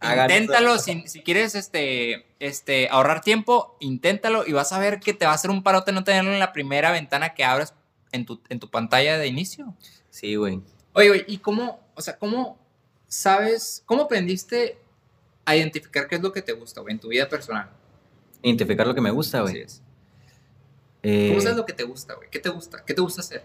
S2: Hagan
S1: inténtalo. Si, si quieres este, este, ahorrar tiempo, inténtalo y vas a ver que te va a hacer un parote no tenerlo en la primera ventana que abres en tu, en tu pantalla de inicio.
S2: Sí, güey.
S1: Oye, güey, ¿y cómo, o sea, cómo sabes, cómo aprendiste a identificar qué es lo que te gusta, güey, en tu vida personal?
S2: Identificar lo que me gusta,
S1: Así
S2: güey.
S1: es.
S2: Eh,
S1: ¿Cómo sabes lo que te gusta, güey? ¿Qué te gusta? ¿Qué te gusta hacer?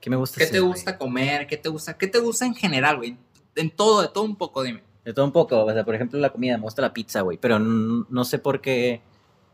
S2: ¿Qué me gusta
S1: ¿Qué
S2: hacer,
S1: te
S2: güey?
S1: gusta comer? ¿Qué te gusta? ¿Qué te gusta en general, güey? En todo, de todo un poco, dime.
S2: De todo un poco. O sea, por ejemplo, la comida. Me gusta la pizza, güey. Pero no sé por qué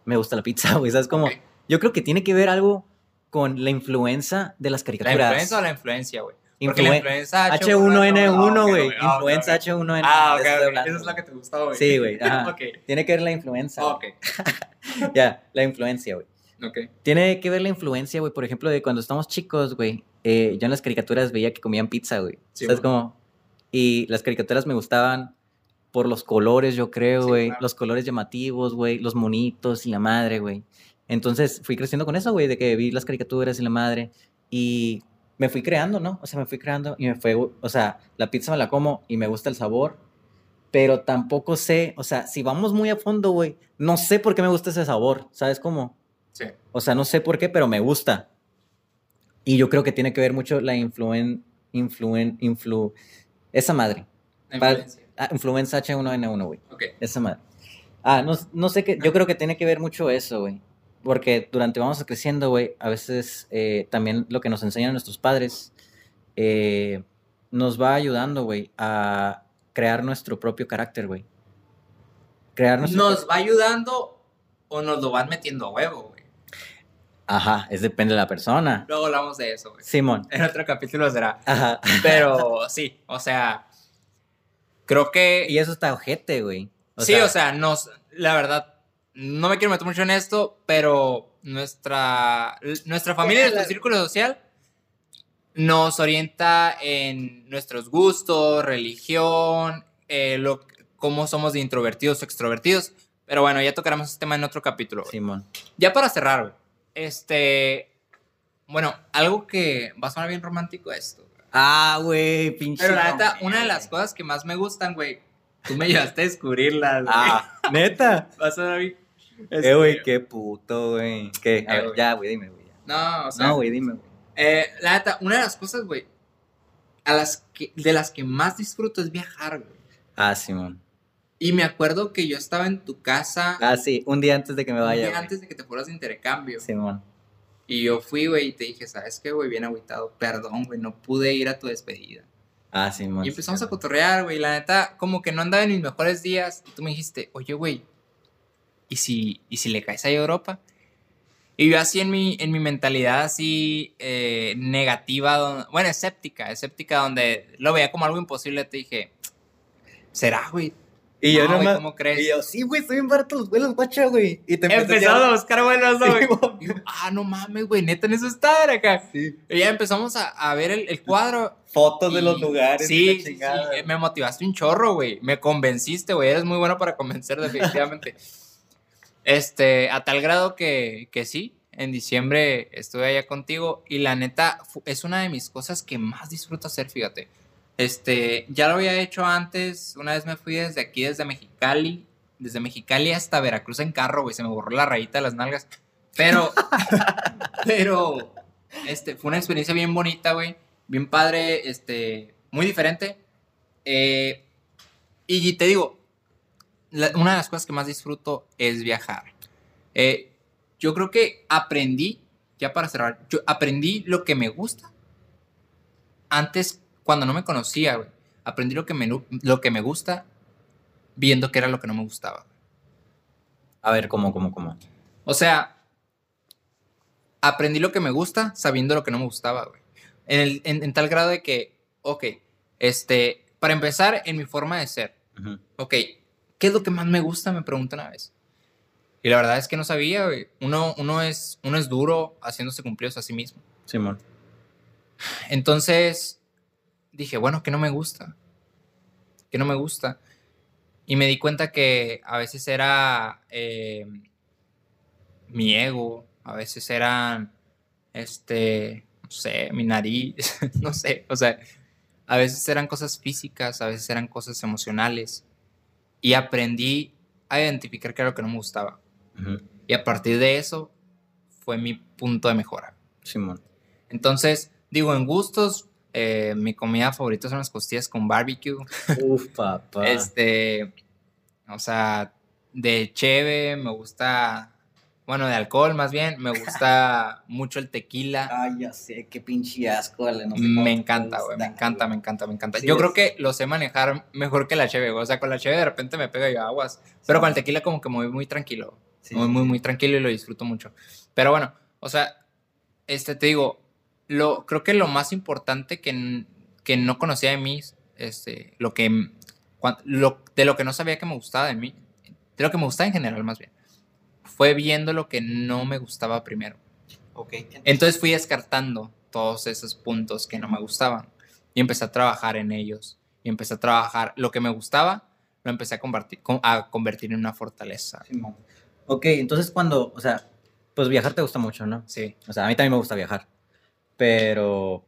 S2: me gusta la pizza, [LAUGHS] güey. ¿Sabes cómo?
S1: Ok.
S2: Yo creo que tiene que ver algo con la influencia de las
S1: ¿La
S2: caricaturas.
S1: influenza o la influencia, güey? Porque la influenza
S2: H1N1,
S1: Ah, ok,
S2: güey.
S1: Ah,
S2: Influenza
S1: ok.
S2: H1N1.
S1: Ah, ok,
S2: de eso estoy
S1: ok.
S2: hablando,
S1: Eso es lo que te gustó, güey.
S2: Sí, güey. [LAUGHS] Tiene que ver la influenza. güey.
S1: Ok. [LAUGHS]
S2: Ya, la influencia, güey.
S1: Ok.
S2: Tiene que ver la influencia, güey, por ejemplo, de cuando estamos chicos, güey. eh, yo en las caricaturas veía que comían pizza, güey.
S1: Sí,
S2: ¿Sabes cómo? Y las caricaturas me gustaban por los colores, yo creo,
S1: Sí,
S2: güey.
S1: claro.
S2: Los colores llamativos, güey. Los monitos y la madre, güey. Entonces fui creciendo con eso, güey, de que vi las caricaturas y la madre. Y me fui creando, ¿no? O sea, me fui creando y me fue, o sea, la pizza me la como y me gusta el sabor. Pero tampoco sé, o sea, si vamos muy a fondo, güey, no sé por qué me gusta ese sabor, ¿sabes cómo?
S1: Sí.
S2: O sea, no sé por qué, pero me gusta. Y yo creo que tiene que ver mucho la influen, influen, influ, esa madre.
S1: La influencia.
S2: Ah, influenza H1N1, güey.
S1: Ok.
S2: Esa madre. Ah, no, no sé qué, yo creo que tiene que ver mucho eso, güey. Porque durante vamos creciendo, güey, a veces eh, también lo que nos enseñan nuestros padres eh, nos va ayudando, güey, a crear nuestro propio carácter, güey. Crear nuestro...
S1: ¿Nos va ayudando o nos lo van metiendo a huevo, güey?
S2: Ajá, es depende de la persona.
S1: Luego hablamos de eso, güey.
S2: Simón.
S1: En otro capítulo será.
S2: Ajá.
S1: Pero [LAUGHS] sí, o sea, creo que...
S2: Y eso está ojete, güey.
S1: sí, o sea, nos, la verdad, no me quiero meter mucho en esto, pero nuestra, nuestra familia, nuestro círculo social, nos orienta en nuestros gustos, religión, eh, lo, cómo somos de introvertidos o extrovertidos. Pero bueno, ya tocaremos este tema en otro capítulo.
S2: Simón.
S1: Ya para cerrar, este, bueno, algo que va a sonar bien romántico esto.
S2: Ah, güey, pinche.
S1: Pero la neta, una de las cosas que más me gustan, güey, tú me ayudaste a descubrirlas. güey.
S2: Ah, neta.
S1: va a bien.
S2: Eh, güey,
S1: Este,
S2: qué puto, güey. ¿Qué? A
S1: Eh,
S2: ver,
S1: güey.
S2: ya, güey, dime, güey. ya.
S1: No, o sea,
S2: No, güey, dime, güey.
S1: eh, la neta, una de las cosas, güey, a las que, de las que más disfruto es viajar, güey.
S2: Ah, Simón.
S1: Y me acuerdo que yo estaba en tu casa
S2: Ah, sí, un día antes de que me
S1: un
S2: vaya.
S1: día
S2: güey.
S1: antes de que te fueras de intercambio.
S2: Simón.
S1: Y yo fui, güey, y te dije, ¿sabes qué, güey? Bien agüitado. Perdón, güey, no pude ir a tu despedida.
S2: Ah.
S1: Y empezamos a cotorrear, güey. La neta, como que no andaba en mis mejores días. Y tú me dijiste, oye, güey, ¿y si, ¿y si le caes a Europa? Y yo así en mi, en mi mentalidad así eh, negativa, bueno, escéptica, escéptica, donde lo veía como algo imposible, te dije, ¿será, güey?
S2: Y yo
S1: No, güey,
S2: nomás.
S1: ¿cómo crees?
S2: Y yo, sí, güey, estoy bien barato los vuelos, guacha, güey. Y te
S1: Empezamos a buscar vuelos, ¿no, güey. Yo, ah, no mames, güey, neta en eso estar acá.
S2: Sí.
S1: Y ya empezamos a, a ver el, el cuadro.
S2: Fotos de los lugares.
S1: Sí, sí, sí, eh, me motivaste un chorro, güey. Me convenciste, güey. Eres muy bueno para convencer, definitivamente. [LAUGHS] este, a tal grado que, que sí, en diciembre estuve allá contigo y la neta es una de mis cosas que más disfruto hacer, fíjate. Este, ya lo había hecho antes. Una vez me fui desde aquí, desde Mexicali, desde Mexicali hasta Veracruz en carro, güey. Se me borró la rayita de las nalgas. Pero, [LAUGHS] pero, este, fue una experiencia bien bonita, güey. Bien padre, este, muy diferente. Eh, y te digo, la- una de las cosas que más disfruto es viajar. Eh, yo creo que aprendí, ya para cerrar, yo aprendí lo que me gusta. Antes, cuando no me conocía, güey, aprendí lo que me, lo que me gusta viendo que era lo que no me gustaba.
S2: A ver, ¿cómo, cómo, cómo?
S1: O sea, aprendí lo que me gusta sabiendo lo que no me gustaba, güey. En, el- en- en tal grado de que, ok, este, para empezar, en mi forma de ser,
S2: Ujú.
S1: ok, ¿qué es lo que más me gusta? Me pregunto una vez. Y la verdad es que no sabía, güey. Uno, uno, es, uno es duro haciéndose cumplidos a sí mismo.
S2: Simón.
S1: Entonces dije, bueno, ¿qué no me gusta? ¿Qué no me gusta? Y me di cuenta que a veces era eh, mi ego, a veces eran, este, no sé, mi nariz, [LAUGHS] no sé, o sea, a veces eran cosas físicas, a veces eran cosas emocionales. Y aprendí a identificar qué era lo que no me gustaba. Y a partir de eso fue mi punto de mejora.
S2: Simón.
S1: Entonces, digo, en gustos, eh, mi comida favorita son las costillas con barbecue.
S2: Uf, papá.
S1: Este, o sea, de cheve me gusta, bueno, de alcohol más bien, me gusta [LAUGHS] mucho el tequila.
S2: Ay, ya sé, qué pinche asco, vale, no sé
S1: Me encanta, güey, me encanta, me encanta, me encanta.
S2: Sí,
S1: Yo
S2: es-
S1: creo que lo sé manejar mejor que la cheve, güey. O sea, con la cheve de repente me pega yo aguas. Pero con el tequila como que me voy muy tranquilo.
S2: Sí,
S1: muy, muy, muy tranquilo y lo disfruto mucho. Pero bueno, o sea, este, te digo, lo, creo que lo más importante que, que no conocía de mí, este, lo que, lo, de lo que no sabía que me gustaba de mí, de lo que me gustaba en general más bien, fue viendo lo que no me gustaba primero.
S2: Ok.
S1: Entonces fui descartando todos esos puntos que no me gustaban y empecé a trabajar en ellos y empecé a trabajar lo que me gustaba, lo empecé a convertir, a convertir en una fortaleza.
S2: Simón. Ok, entonces cuando, o sea, pues viajar te gusta mucho, ¿no?
S1: Sí.
S2: O sea, a mí también me gusta viajar. Pero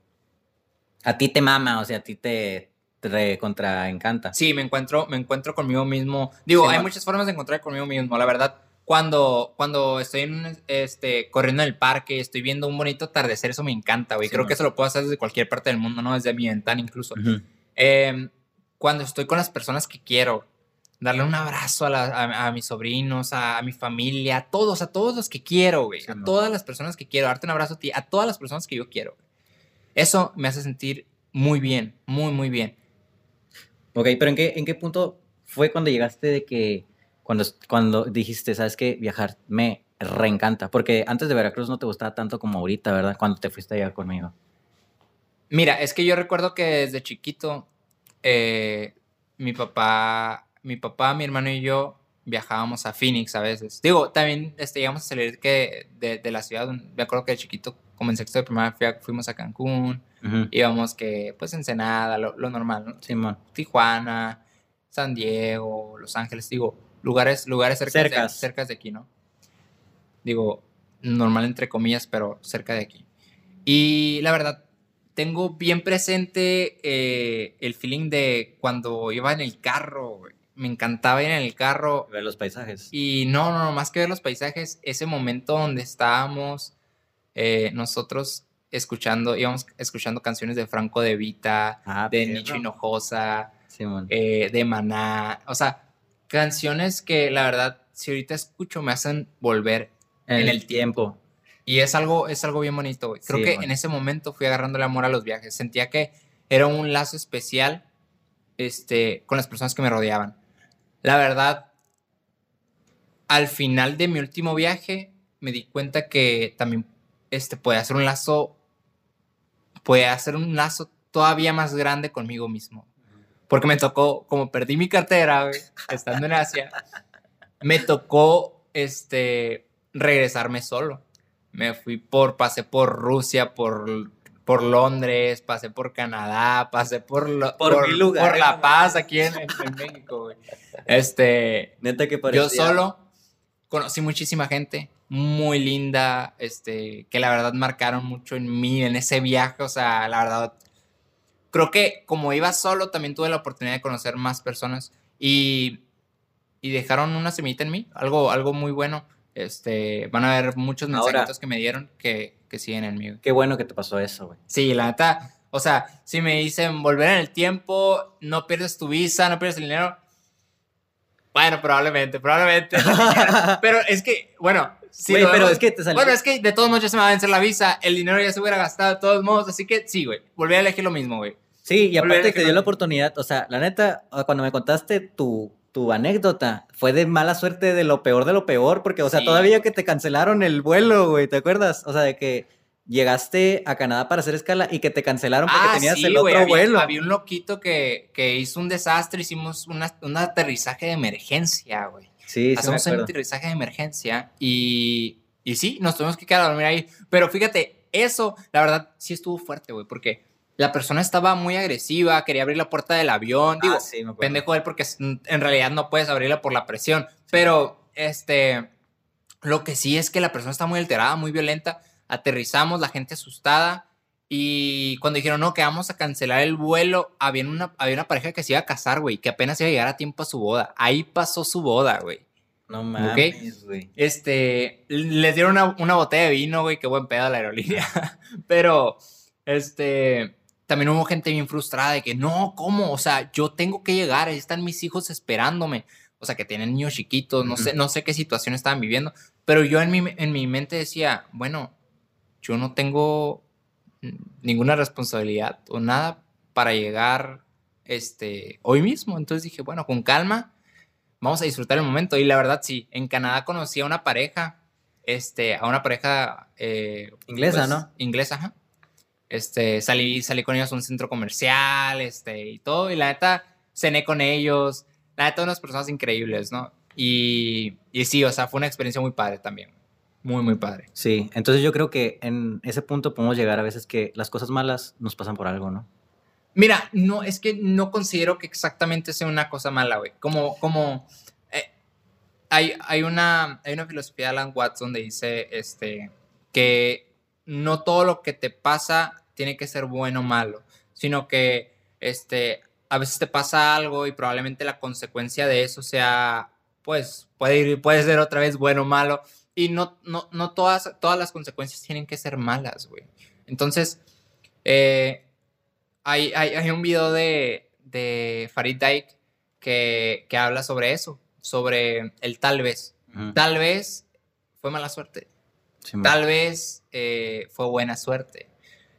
S2: a ti te mama, o sea, a ti te, te contra encanta.
S1: Sí, me encuentro, me encuentro conmigo mismo. Digo,
S2: Sí,
S1: hay
S2: ma-
S1: muchas formas de encontrar conmigo mismo, la verdad. Cuando, cuando estoy en este, corriendo en el parque, estoy viendo un bonito atardecer, eso me encanta, güey.
S2: Sí,
S1: Creo que eso lo puedo hacer desde cualquier parte del mundo, ¿no? Desde mi ventana incluso.
S2: Ujú.
S1: Eh, cuando estoy con las personas que quiero, darle un abrazo a, la- a- a mis sobrinos, a, a mi familia, a todos, a todos los que quiero, güey.
S2: Sí,
S1: a todas las personas que quiero, darte un abrazo a ti, a todas las personas que yo quiero. güey. Eso me hace sentir muy bien, muy, muy bien.
S2: Ok, pero ¿en qué, ¿en qué punto fue cuando llegaste de que, cuando, cuando dijiste, sabes que viajar me reencanta? Porque antes de Veracruz no te gustaba tanto como ahorita, ¿verdad? Cuando te fuiste allá conmigo.
S1: Mira, es que yo recuerdo que desde chiquito eh, mi papá, mi papá, mi hermano y yo viajábamos a Phoenix a veces. Digo, también este, llegamos a salir que de, de la ciudad. Me acuerdo que de chiquito como en sexto de primaria fuimos a Cancún, íbamos que, pues, Ensenada, lo, lo normal, ¿no?
S2: Simón.
S1: Tijuana, San Diego, Los Ángeles, digo, lugares, lugares cerca de, cerca de aquí, ¿no? Digo, normal entre comillas, pero cerca de aquí. Y la verdad, tengo bien presente eh, el feeling de cuando iba en el carro, Me encantaba ir en el carro.
S2: Ver los paisajes.
S1: Y no, no, más que ver los paisajes, ese momento donde estábamos eh, nosotros escuchando, íbamos escuchando canciones de Franco de Vita, ah, de Nicho Hinojosa, eh, de Maná, o sea, canciones que la verdad, si ahorita escucho, me hacen volver en, el tiempo. Y es algo, es algo bien bonito, güey. Creo que en ese momento fui agarrándole amor a los viajes. Sentía que era un lazo especial este, con las personas que me rodeaban. La verdad, al final de mi último viaje, me di cuenta que también este, puede hacer un lazo, puede hacer un lazo todavía más grande conmigo mismo. Porque me tocó, como perdí mi cartera, estando en Asia, me tocó, este, regresarme solo. Me fui por, pasé por Rusia, por, por Londres, pasé por Canadá, pasé por,
S2: por,
S1: por, La Paz aquí en, México, güey. [LAUGHS] Este,
S2: Neta que
S1: Yo solo conocí muchísima gente muy linda, este, que la verdad marcaron mucho en mí, en ese viaje, o sea, la verdad, creo que como iba solo, también tuve la oportunidad de conocer más personas y, y dejaron una semillita en mí, algo, algo muy bueno. Este, van a haber muchos mensajitos que me dieron que, que siguen en mí.
S2: Qué bueno que te pasó eso, güey.
S1: Sí, la neta, o sea, si me dicen volver en el tiempo, no pierdes tu visa, no pierdes el dinero. Bueno, probablemente, probablemente. [LAUGHS] pero es que, bueno, sí.
S2: pero es que te salió.
S1: Bueno, es que de todos modos ya se me va a vencer la visa, el dinero ya se hubiera gastado de todos modos, así que sí, güey, volví a elegir lo mismo, güey.
S2: Sí, y aparte te dio la oportunidad, o sea, la neta, cuando me contaste tu, tu anécdota fue de mala suerte, de lo peor de lo peor, porque, o sea, todavía que te cancelaron el vuelo, güey, ¿te acuerdas? O sea, de que llegaste a Canadá para hacer escala y que te cancelaron porque ah, tenías el otro vuelo.
S1: Había un loquito que, que hizo un desastre, hicimos un aterrizaje de emergencia, güey.
S2: Sí,
S1: Hacemos un aterrizaje de emergencia y, y sí, nos tuvimos que quedar a dormir ahí. Pero fíjate, eso, la verdad, sí estuvo fuerte, güey, porque la persona estaba muy agresiva, quería abrir la puerta del avión. Digo, ah, pendejo él porque en realidad no puedes abrirla por la presión. Pero, este, lo que sí es que la persona está muy alterada, muy violenta. Aterrizamos, la gente asustada. Y cuando dijeron, no, que vamos a cancelar el vuelo, había una, había una pareja que se iba a casar, güey, que apenas iba a llegar a tiempo a su boda. Ahí pasó su boda, güey.
S2: No mames, güey.
S1: Este, les dieron una, una botella de vino, güey, qué buen pedo a la aerolínea. [LAUGHS] Pero, este, también hubo gente bien frustrada de que no, ¿cómo? O sea, yo tengo que llegar, ahí están mis hijos esperándome. O sea, que tienen niños chiquitos, no sé, no sé qué situación estaban viviendo. Pero yo en mi, en mi mente decía, bueno, yo no tengo ninguna responsabilidad o nada para llegar este, hoy mismo. Entonces dije, bueno, con calma, vamos a disfrutar el momento. Y la verdad, sí, en Canadá conocí a una pareja, este, a una pareja... Eh,
S2: inglesa, pues, ¿no?
S1: Inglesa, ajá. Este, salí, salí con ellos a un centro comercial, este, y todo, y la neta, cené con ellos, la neta, unas personas increíbles, ¿no? Y, y sí, o sea, fue una experiencia muy padre también. Muy, muy padre.
S2: Sí, entonces yo creo que en ese punto podemos llegar a veces que las cosas malas nos pasan por algo, ¿no?
S1: Mira, no, es que no considero que exactamente sea una cosa mala, güey. Como, como, eh, hay, hay, una, hay una filosofía de Alan Watts donde dice, este, que no todo lo que te pasa tiene que ser bueno o malo, sino que este, a veces te pasa algo y probablemente la consecuencia de eso sea, pues, puede, ir, puede ser otra vez bueno o malo. Y no, no, no todas, todas las consecuencias tienen que ser malas, güey. Entonces, eh, hay, hay, un video de, de Farid Daik que, que, habla sobre eso, sobre el tal vez. Tal vez fue mala suerte. tal vez eh, fue buena suerte.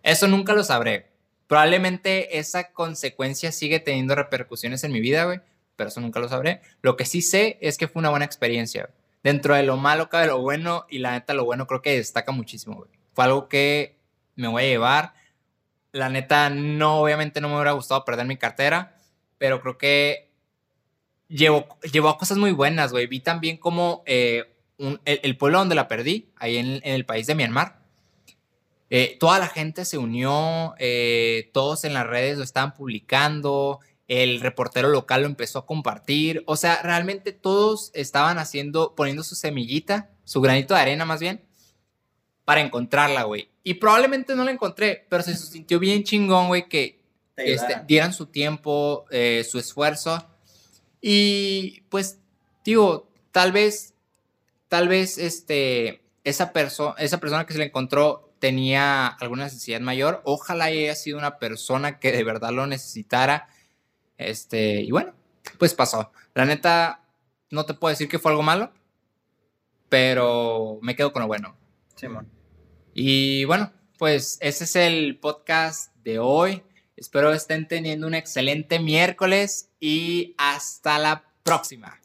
S1: Eso nunca lo sabré. Probablemente esa consecuencia sigue teniendo repercusiones en mi vida, güey, pero eso nunca lo sabré. Lo que sí sé es que fue una buena experiencia. Dentro de lo malo cabe lo bueno y la neta lo bueno creo que destaca muchísimo, güey. Fue algo que me voy a llevar. La neta no, obviamente no me hubiera gustado perder mi cartera, pero creo que llevó, llevó a cosas muy buenas, güey. Vi también como eh, el, pueblo donde la perdí, ahí en, en el país de Myanmar, Eh, toda la gente se unió, eh, todos en las redes lo estaban publicando, el reportero local lo empezó a compartir, o sea, realmente todos estaban haciendo, poniendo su semillita, su granito de arena más bien, para encontrarla, güey. Y probablemente no la encontré, pero se sintió bien chingón, güey, que este, dieran su tiempo, eh, su esfuerzo. Y pues, digo, tal vez, tal vez, este, esa, persona esa persona que se le encontró tenía alguna necesidad mayor. Ojalá haya sido una persona que de verdad lo necesitara. Este, y bueno, pues pasó. La neta, no te puedo decir que fue algo malo, pero me quedo con lo bueno. Simón. Y bueno, pues ese es el podcast de hoy. Espero estén teniendo un excelente miércoles y hasta la próxima.